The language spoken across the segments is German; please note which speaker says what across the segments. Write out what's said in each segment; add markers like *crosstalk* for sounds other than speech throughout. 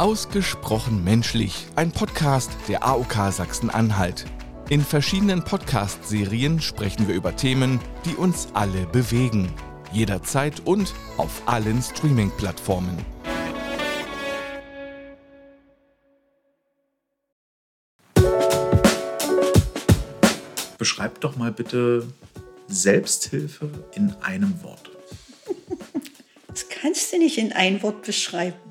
Speaker 1: Ausgesprochen menschlich, ein Podcast der AOK Sachsen-Anhalt. In verschiedenen Podcast-Serien sprechen wir über Themen, die uns alle bewegen. Jederzeit und auf allen Streaming-Plattformen.
Speaker 2: Beschreib doch mal bitte Selbsthilfe in einem Wort.
Speaker 3: Das kannst du nicht in ein Wort beschreiben.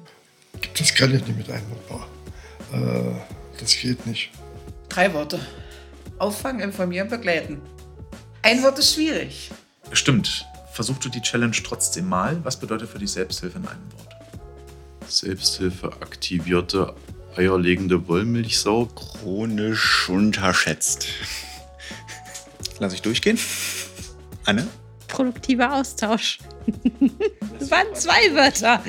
Speaker 4: Das kann ich nicht mit einem Wort. Äh, das geht nicht.
Speaker 5: Drei Worte. Auffangen, informieren, begleiten. Ein Wort ist schwierig.
Speaker 2: Stimmt. Versuch du die Challenge trotzdem mal. Was bedeutet für dich Selbsthilfe in einem Wort?
Speaker 6: Selbsthilfe aktivierte eierlegende Wollmilchsau.
Speaker 7: Chronisch unterschätzt.
Speaker 8: Lass ich durchgehen. Anne?
Speaker 9: Produktiver Austausch. Das *laughs* waren zwei Wörter.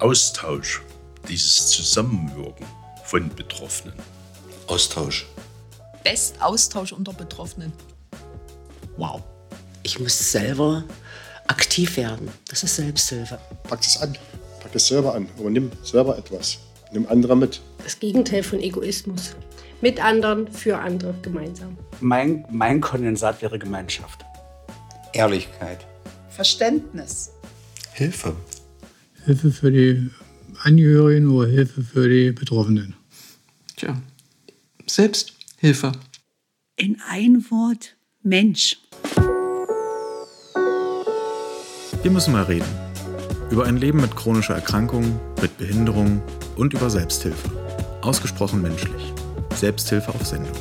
Speaker 10: Austausch, dieses Zusammenwirken von Betroffenen.
Speaker 6: Austausch.
Speaker 11: Bestaustausch unter Betroffenen.
Speaker 12: Wow. Ich muss selber aktiv werden. Das ist Selbsthilfe.
Speaker 4: Pack es an. Pack es selber an. Aber nimm selber etwas. Nimm andere mit.
Speaker 13: Das Gegenteil von Egoismus. Mit anderen, für andere, gemeinsam.
Speaker 14: Mein, mein Kondensat wäre Gemeinschaft.
Speaker 15: Ehrlichkeit.
Speaker 5: Verständnis.
Speaker 6: Hilfe.
Speaker 16: Hilfe für die Angehörigen oder Hilfe für die Betroffenen.
Speaker 17: Tja, Selbsthilfe.
Speaker 3: In ein Wort Mensch.
Speaker 2: Wir müssen mal reden. Über ein Leben mit chronischer Erkrankung, mit Behinderung und über Selbsthilfe. Ausgesprochen menschlich. Selbsthilfe auf Sendung.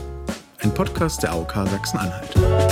Speaker 2: Ein Podcast der AOK Sachsen-Anhalt.